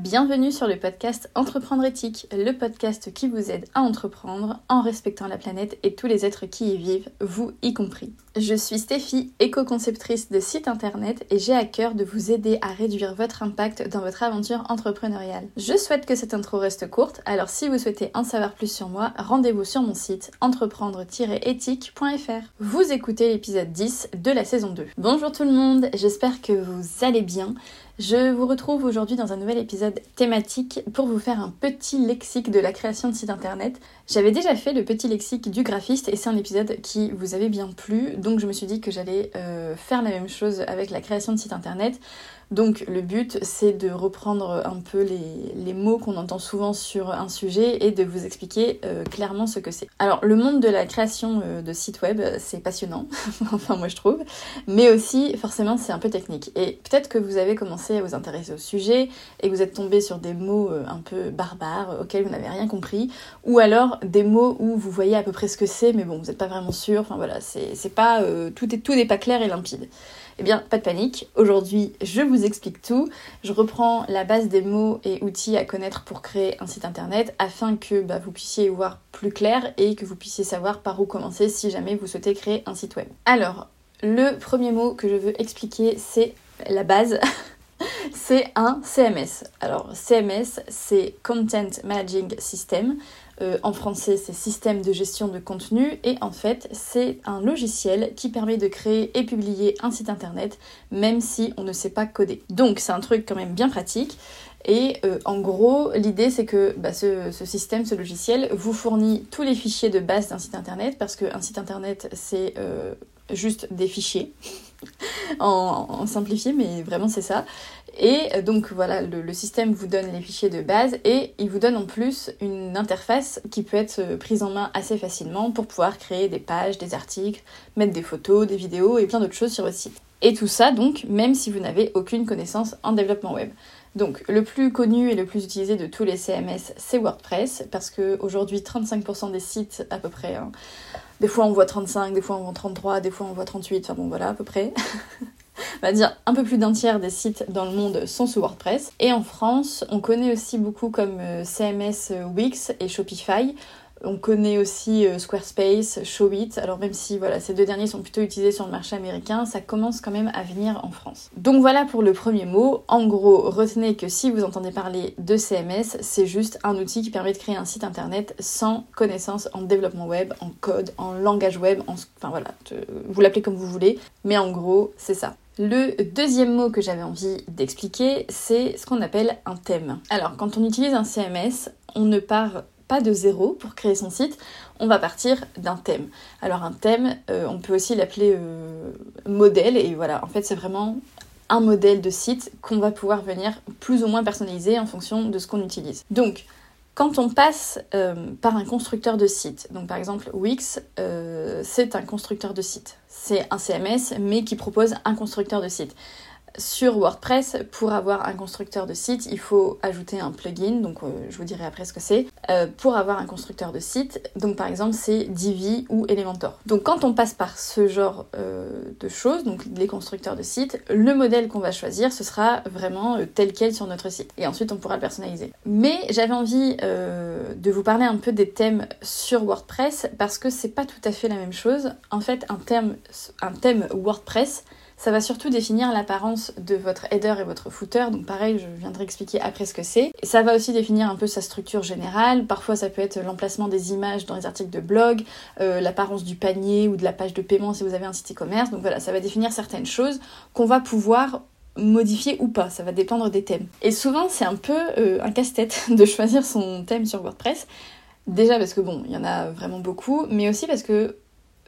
Bienvenue sur le podcast Entreprendre éthique, le podcast qui vous aide à entreprendre en respectant la planète et tous les êtres qui y vivent, vous y compris. Je suis Stéphie, éco-conceptrice de site internet et j'ai à cœur de vous aider à réduire votre impact dans votre aventure entrepreneuriale. Je souhaite que cette intro reste courte, alors si vous souhaitez en savoir plus sur moi, rendez-vous sur mon site entreprendre-éthique.fr. Vous écoutez l'épisode 10 de la saison 2. Bonjour tout le monde, j'espère que vous allez bien. Je vous retrouve aujourd'hui dans un nouvel épisode thématique pour vous faire un petit lexique de la création de site internet. J'avais déjà fait le petit lexique du graphiste et c'est un épisode qui vous avait bien plu, donc je me suis dit que j'allais euh, faire la même chose avec la création de site internet. Donc le but c'est de reprendre un peu les, mots qu'on entend souvent sur un sujet et de vous expliquer euh, clairement ce que c'est. Alors le monde de la création euh, de sites web c'est passionnant, enfin moi je trouve, mais aussi forcément c'est un peu technique. Et peut-être que vous avez commencé à vous intéresser au sujet et vous êtes tombé sur des mots euh, un peu barbares auxquels vous n'avez rien compris, ou alors des mots où vous voyez à peu près ce que c'est mais bon vous n'êtes pas vraiment sûr, enfin voilà, c'est pas tout, tout n'est pas clair et limpide. Eh bien, pas de panique. Aujourd'hui, je vous explique tout. Je reprends la base des mots et outils à connaître pour créer un site internet afin que bah, vous puissiez voir plus clair et que vous puissiez savoir par où commencer si jamais vous souhaitez créer un site web. Alors, le premier mot que je veux expliquer, c'est la base. c'est un CMS. Alors, CMS, c'est Content Managing System. Euh, en français, c'est système de gestion de contenu. Et en fait, c'est un logiciel qui permet de créer et publier un site internet, même si on ne sait pas coder. Donc, c'est un truc quand même bien pratique. Et euh, en gros, l'idée c'est que bah, ce, système, ce logiciel, vous fournit tous les fichiers de base d'un site internet, parce qu'un site internet c'est euh, juste des fichiers, en, simplifié, mais vraiment c'est ça. Et donc voilà, le, système vous donne les fichiers de base et il vous donne en plus une interface qui peut être prise en main assez facilement pour pouvoir créer des pages, des articles, mettre des photos, des vidéos et plein d'autres choses sur votre site. Et tout ça donc même si vous n'avez aucune connaissance en développement web. Donc le plus connu et le plus utilisé de tous les CMS c'est WordPress parce qu'aujourd'hui 35% des sites à peu près, hein, des fois on voit 35, des fois on voit 33, des fois on voit 38, enfin bon voilà à peu près. on va dire un peu plus d'un tiers des sites dans le monde sont sous WordPress. Et en France, on connaît aussi beaucoup comme euh, CMS euh, Wix et Shopify. On connaît aussi euh, Squarespace, Showit. Alors même si voilà, ces deux derniers sont plutôt utilisés sur le marché américain, ça commence quand même à venir en France. Donc voilà pour le premier mot. En gros, retenez que si vous entendez parler de CMS, c'est juste un outil qui permet de créer un site internet sans connaissance en développement web, en code, en langage web, enfin voilà, vous l'appelez comme vous voulez, mais en gros, c'est ça. Le deuxième mot que j'avais envie d'expliquer, c'est ce qu'on appelle un thème. Alors, quand on utilise un CMS, on ne part pas de zéro pour créer son site, on va partir d'un thème. Alors un thème, euh, on peut aussi l'appeler euh, modèle, et voilà, en fait c'est vraiment un modèle de site qu'on va pouvoir venir plus ou moins personnaliser en fonction de ce qu'on utilise. Donc, quand on passe euh, par un constructeur de site, donc par exemple Wix, c'est un constructeur de site. C'est un CMS, mais qui propose un constructeur de site. Sur WordPress, pour avoir un constructeur de site, il faut ajouter un plugin, donc euh, je vous dirai après ce que c'est, euh, pour avoir un constructeur de site. Donc par exemple, c'est Divi ou Elementor. Donc quand on passe par ce genre euh, de choses, donc les constructeurs de sites, le modèle qu'on va choisir, ce sera vraiment tel quel sur notre site. Et ensuite, on pourra le personnaliser. Mais j'avais envie de vous parler un peu des thèmes sur WordPress parce que c'est pas tout à fait la même chose. En fait, un thème, un thème WordPress, ça va surtout définir l'apparence de votre header et votre footer, donc pareil, je viendrai expliquer après ce que c'est. Ça va aussi définir un peu sa structure générale, parfois ça peut être l'emplacement des images dans les articles de blog, euh, l'apparence du panier ou de la page de paiement si vous avez un site e-commerce, donc voilà, ça va définir certaines choses qu'on va pouvoir modifier ou pas, ça va dépendre des thèmes. Et souvent c'est un peu euh, un casse-tête de choisir son thème sur WordPress. Déjà parce que bon, il y en a vraiment beaucoup, mais aussi parce que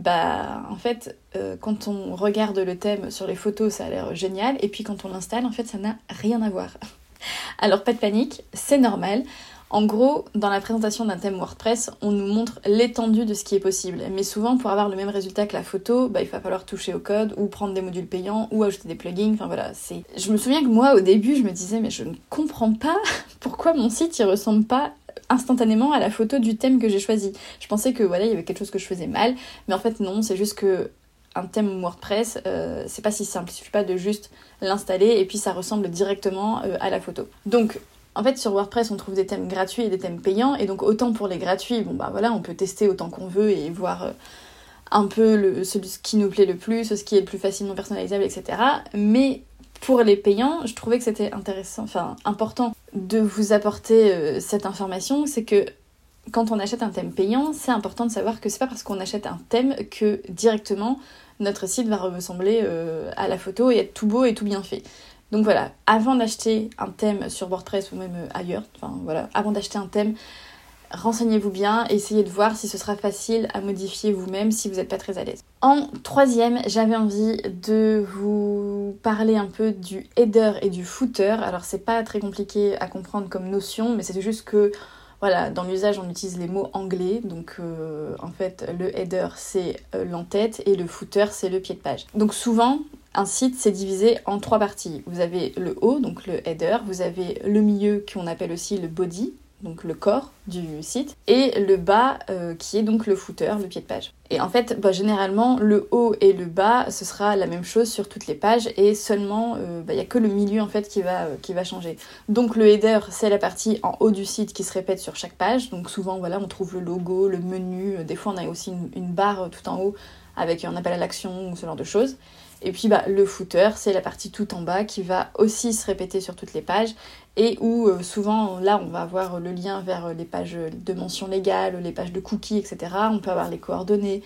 bah en fait euh, quand on regarde le thème sur les photos ça a l'air génial et puis quand on l'installe en fait ça n'a rien à voir. Alors pas de panique, c'est normal. En gros, dans la présentation d'un thème WordPress, on nous montre l'étendue de ce qui est possible. Mais souvent, pour avoir le même résultat que la photo, bah, il va falloir toucher au code ou prendre des modules payants ou ajouter des plugins. Enfin voilà, c'est. Je me souviens que moi, au début, je me disais, mais je ne comprends pas pourquoi mon site il ressemble pas instantanément à la photo du thème que j'ai choisi. Je pensais que voilà, il y avait quelque chose que je faisais mal, mais en fait non, c'est juste que un thème WordPress, euh, c'est pas si simple. Il suffit pas de juste l'installer et puis ça ressemble directement euh, à la photo. Donc En fait, sur WordPress, on trouve des thèmes gratuits et des thèmes payants, et donc autant pour les gratuits, bon bah voilà, on peut tester autant qu'on veut et voir euh, un peu ce, qui nous plaît le plus, ce qui est le plus facilement personnalisable, etc. Mais pour les payants, je trouvais que c'était intéressant, enfin important de vous apporter euh, cette information, c'est que quand on achète un thème payant, c'est important de savoir que c'est pas parce qu'on achète un thème que directement notre site va ressembler euh, à la photo et être tout beau et tout bien fait. Donc voilà, avant d'acheter un thème sur WordPress ou même euh, ailleurs, enfin voilà, avant d'acheter un thème, renseignez-vous bien, essayez de voir si ce sera facile à modifier vous-même si vous n'êtes pas très à l'aise. En troisième, j'avais envie de vous parler un peu du header et du footer. Alors c'est pas très compliqué à comprendre comme notion, mais c'est juste que voilà, dans l'usage, on utilise les mots anglais. Donc, euh, en fait, le header, c'est euh, l'entête et le footer, c'est le pied de page. Donc, souvent, un site, c'est divisé en trois parties. Vous avez le haut, donc le header, vous avez le milieu, qu'on appelle aussi le body, donc le corps du site, et le bas euh, qui est donc le footer, le pied de page. Et en fait, bah, généralement, le haut et le bas, ce sera la même chose sur toutes les pages, et seulement, il euh, n'y bah, a que le milieu en fait qui va, euh, qui va changer. Donc le header, c'est la partie en haut du site qui se répète sur chaque page, donc souvent, voilà, on trouve le logo, le menu, des fois on a aussi une barre tout en haut avec un appel à l'action ou ce genre de choses. Et puis bah, le footer, c'est la partie tout en bas qui va aussi se répéter sur toutes les pages et où euh, souvent là on va avoir le lien vers les pages de mention légale, les pages de cookies, etc. On peut avoir les coordonnées,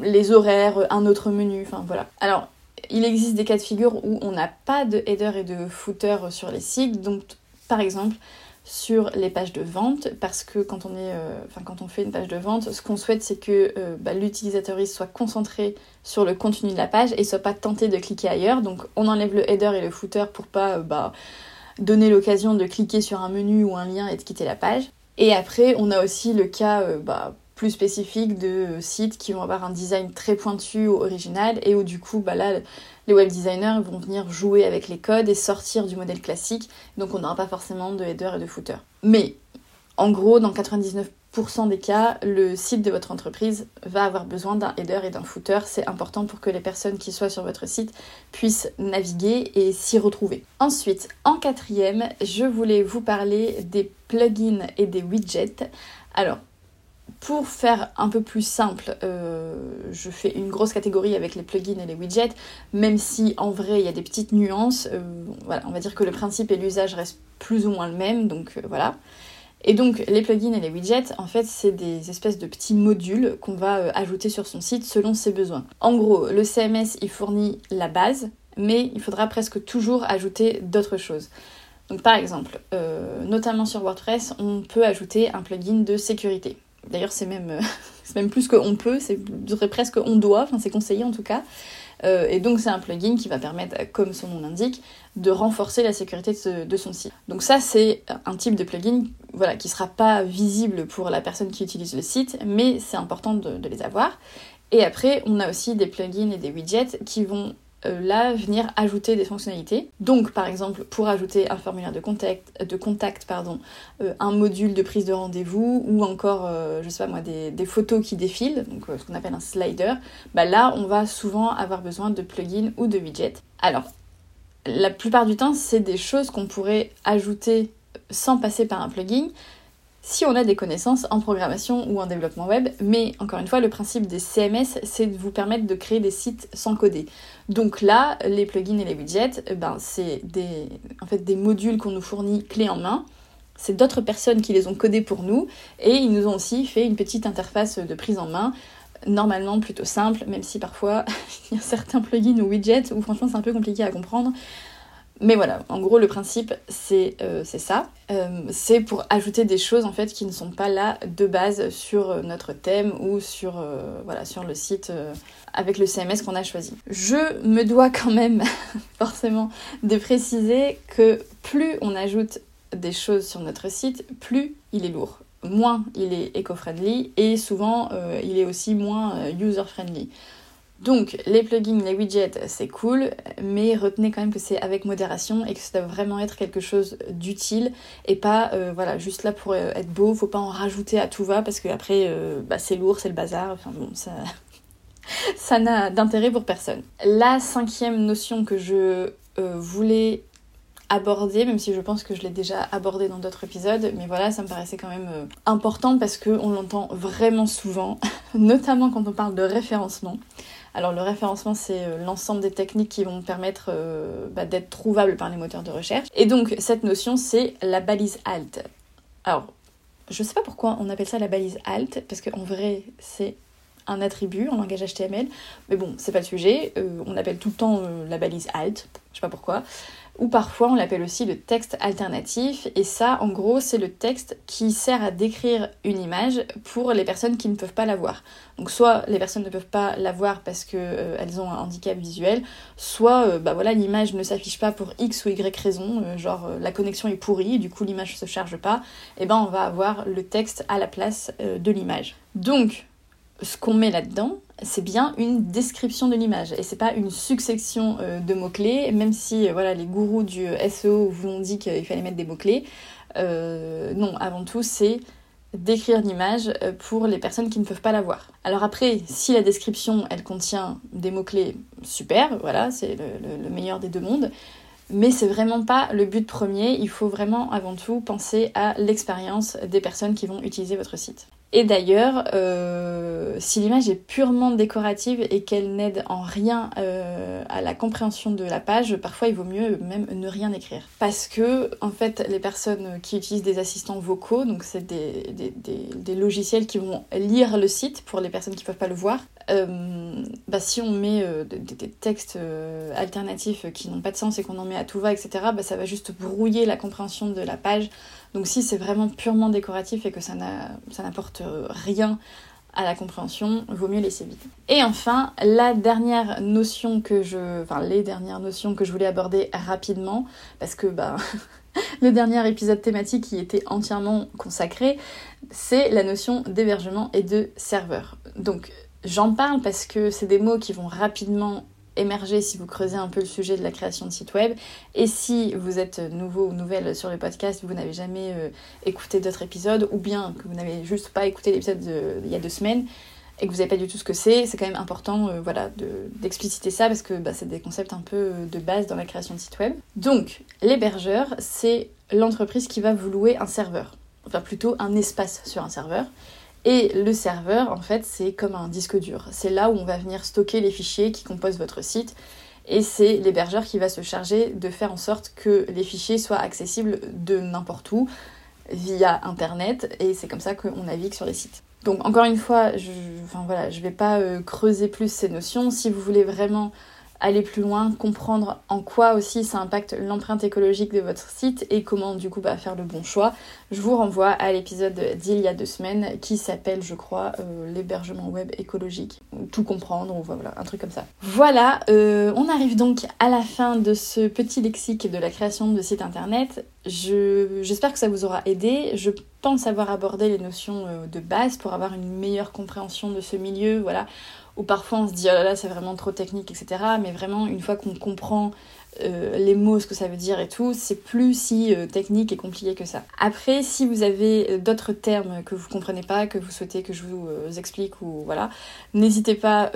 les horaires, un autre menu, enfin voilà. Alors il existe des cas de figure où on n'a pas de header et de footer sur les sites, donc par exemple sur les pages de vente parce que quand on, est, euh, quand on fait une page de vente, ce qu'on souhaite c'est que euh, bah, l'utilisateur soit concentré sur le contenu de la page et soit pas tenté de cliquer ailleurs. Donc on enlève le header et le footer pour pas euh, bah, donner l'occasion de cliquer sur un menu ou un lien et de quitter la page. Et après on a aussi le cas bah, plus spécifique de sites qui vont avoir un design très pointu ou original et où du coup bah là les web designers vont venir jouer avec les codes et sortir du modèle classique, donc on n'aura pas forcément de header et de footer. Mais en gros, dans 99% des cas, le site de votre entreprise va avoir besoin d'un header et d'un footer. C'est important pour que les personnes qui soient sur votre site puissent naviguer et s'y retrouver. Ensuite, en quatrième, je voulais vous parler des plugins et des widgets. Alors, pour faire un peu plus simple, euh, je fais une grosse catégorie avec les plugins et les widgets, même si en vrai il y a des petites nuances. Euh, on va dire que le principe et l'usage restent plus ou moins le même, donc euh, voilà. Et donc les plugins et les widgets, en fait, c'est des espèces de petits modules qu'on va ajouter sur son site selon ses besoins. En gros, le CMS il fournit la base, mais il faudra presque toujours ajouter d'autres choses. Donc par exemple, notamment sur WordPress, on peut ajouter un plugin de sécurité. D'ailleurs, c'est même, même plus qu'on peut, c'est presque on doit, enfin c'est conseillé en tout cas. Euh, et donc c'est un plugin qui va permettre, comme son nom l'indique, de renforcer la sécurité de, son site. Donc ça c'est un type de plugin voilà, qui ne sera pas visible pour la personne qui utilise le site, mais c'est important de, les avoir. Et après, on a aussi des plugins et des widgets qui vont euh, là venir ajouter des fonctionnalités. Donc par exemple pour ajouter un formulaire de contact, euh, un module de prise de rendez-vous ou encore euh, je sais pas moi des, photos qui défilent, donc ce qu'on appelle un slider, bah là on va souvent avoir besoin de plugins ou de widgets. Alors la plupart du temps c'est des choses qu'on pourrait ajouter sans passer par un plugin, si on a des connaissances en programmation ou en développement web, mais encore une fois, le principe des CMS, c'est de vous permettre de créer des sites sans coder. Donc là, les plugins et les widgets, eh ben, c'est des, en fait, des modules qu'on nous fournit clés en main. C'est d'autres personnes qui les ont codés pour nous et ils nous ont aussi fait une petite interface de prise en main normalement plutôt simple, même si parfois il y a certains plugins ou widgets où franchement c'est un peu compliqué à comprendre. Mais voilà, en gros, le principe, c'est euh, ça. Euh, c'est pour ajouter des choses en fait qui ne sont pas là de base sur euh, notre thème ou sur, voilà, sur le site avec le CMS qu'on a choisi. Je me dois quand même forcément de préciser que plus on ajoute des choses sur notre site, plus il est lourd. Moins il est éco-friendly et souvent il est aussi moins user-friendly. Donc les plugins, les widgets, c'est cool, mais retenez quand même que c'est avec modération et que ça doit vraiment être quelque chose d'utile et pas euh, voilà juste là pour euh, être beau. Faut pas en rajouter à tout va parce que après euh, bah, c'est lourd, c'est le bazar. Enfin bon, ça ça n'a d'intérêt pour personne. La cinquième notion que je voulais aborder, même si je pense que je l'ai déjà abordé dans d'autres épisodes, mais voilà, ça me paraissait quand même euh, important parce qu'on l'entend vraiment souvent, notamment quand on parle de référencement. Alors le référencement, c'est euh, l'ensemble des techniques qui vont permettre euh, bah, d'être trouvable par les moteurs de recherche. Et donc cette notion, c'est la balise alt. Alors, je sais pas pourquoi on appelle ça la balise alt, parce qu'en vrai, c'est un attribut en langage HTML. Mais bon, c'est pas le sujet. On appelle tout le temps la balise alt, je sais pas pourquoi ou parfois on l'appelle aussi le texte alternatif, et ça en gros c'est le texte qui sert à décrire une image pour les personnes qui ne peuvent pas la voir. Donc soit les personnes ne peuvent pas la voir parce qu'elles euh, ont un handicap visuel, soit euh, bah voilà l'image ne s'affiche pas pour X ou Y raison, euh, genre la connexion est pourrie, du coup l'image ne se charge pas, et ben on va avoir le texte à la place de l'image. Donc ce qu'on met là-dedans, c'est bien une description de l'image et c'est pas une succession euh, de mots-clés, même si euh, voilà, les gourous du SEO vous ont dit qu'il fallait mettre des mots-clés. Euh, non, avant tout, c'est d'écrire l'image pour les personnes qui ne peuvent pas la voir. Alors après, si la description elle contient des mots-clés, super, voilà, c'est le, le, meilleur des deux mondes. Mais c'est vraiment pas le but premier, il faut vraiment avant tout penser à l'expérience des personnes qui vont utiliser votre site. Et d'ailleurs, euh, si l'image est purement décorative et qu'elle n'aide en rien euh, à la compréhension de la page, parfois il vaut mieux même ne rien écrire. Parce que, en fait, les personnes qui utilisent des assistants vocaux, donc c'est des, des, logiciels qui vont lire le site pour les personnes qui ne peuvent pas le voir, euh, bah, si on met des, textes alternatifs qui n'ont pas de sens et qu'on en met à tout va, etc., bah, ça va juste brouiller la compréhension de la page donc si c'est vraiment purement décoratif et que ça n'apporte rien à la compréhension, vaut mieux laisser vide. Et enfin, la dernière notion que je, enfin les dernières notions que je voulais aborder rapidement, parce que bah le dernier épisode thématique qui était entièrement consacré, c'est la notion d'hébergement et de serveur. Donc j'en parle parce que c'est des mots qui vont rapidement émerger si vous creusez un peu le sujet de la création de site web. Et si vous êtes nouveau ou nouvelle sur le podcast, vous n'avez jamais euh, écouté d'autres épisodes, ou bien que vous n'avez juste pas écouté l'épisode il y a deux semaines et que vous n'avez pas du tout ce que c'est, c'est quand même important euh, voilà, d'expliciter ça parce que bah, c'est des concepts un peu euh, de base dans la création de site web. Donc, l'hébergeur, c'est l'entreprise qui va vous louer un serveur, enfin plutôt un espace sur un serveur. Et le serveur, en fait, c'est comme un disque dur. C'est là où on va venir stocker les fichiers qui composent votre site. Et c'est l'hébergeur qui va se charger de faire en sorte que les fichiers soient accessibles de n'importe où via Internet. Et c'est comme ça qu'on navigue sur les sites. Donc encore une fois, je ne vais pas euh, creuser plus ces notions. Si vous voulez vraiment aller plus loin, comprendre en quoi aussi ça impacte l'empreinte écologique de votre site et comment du coup bah, faire le bon choix, je vous renvoie à l'épisode d'il y a deux semaines qui s'appelle je crois euh, l'hébergement web écologique. Tout comprendre, ou voilà, un truc comme ça. Voilà, euh, on arrive donc à la fin de ce petit lexique de la création de site internet. J'espère que ça vous aura aidé. Je pense avoir abordé les notions euh, de base pour avoir une meilleure compréhension de ce milieu. Voilà, où parfois on se dit oh là là c'est vraiment trop technique etc mais vraiment une fois qu'on comprend euh, les mots ce que ça veut dire et tout c'est plus si euh, technique et compliqué que ça. Après si vous avez euh, d'autres termes que vous comprenez pas que vous souhaitez que je vous explique ou voilà n'hésitez pas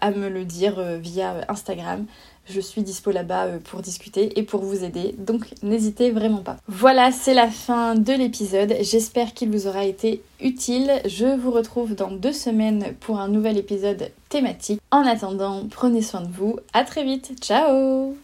à me le dire via Instagram je suis dispo là-bas euh, pour discuter et pour vous aider, donc n'hésitez vraiment pas. Voilà, c'est la fin de l'épisode. J'espère qu'il vous aura été utile. Je vous retrouve dans deux semaines pour un nouvel épisode thématique. En attendant, prenez soin de vous. À très vite. Ciao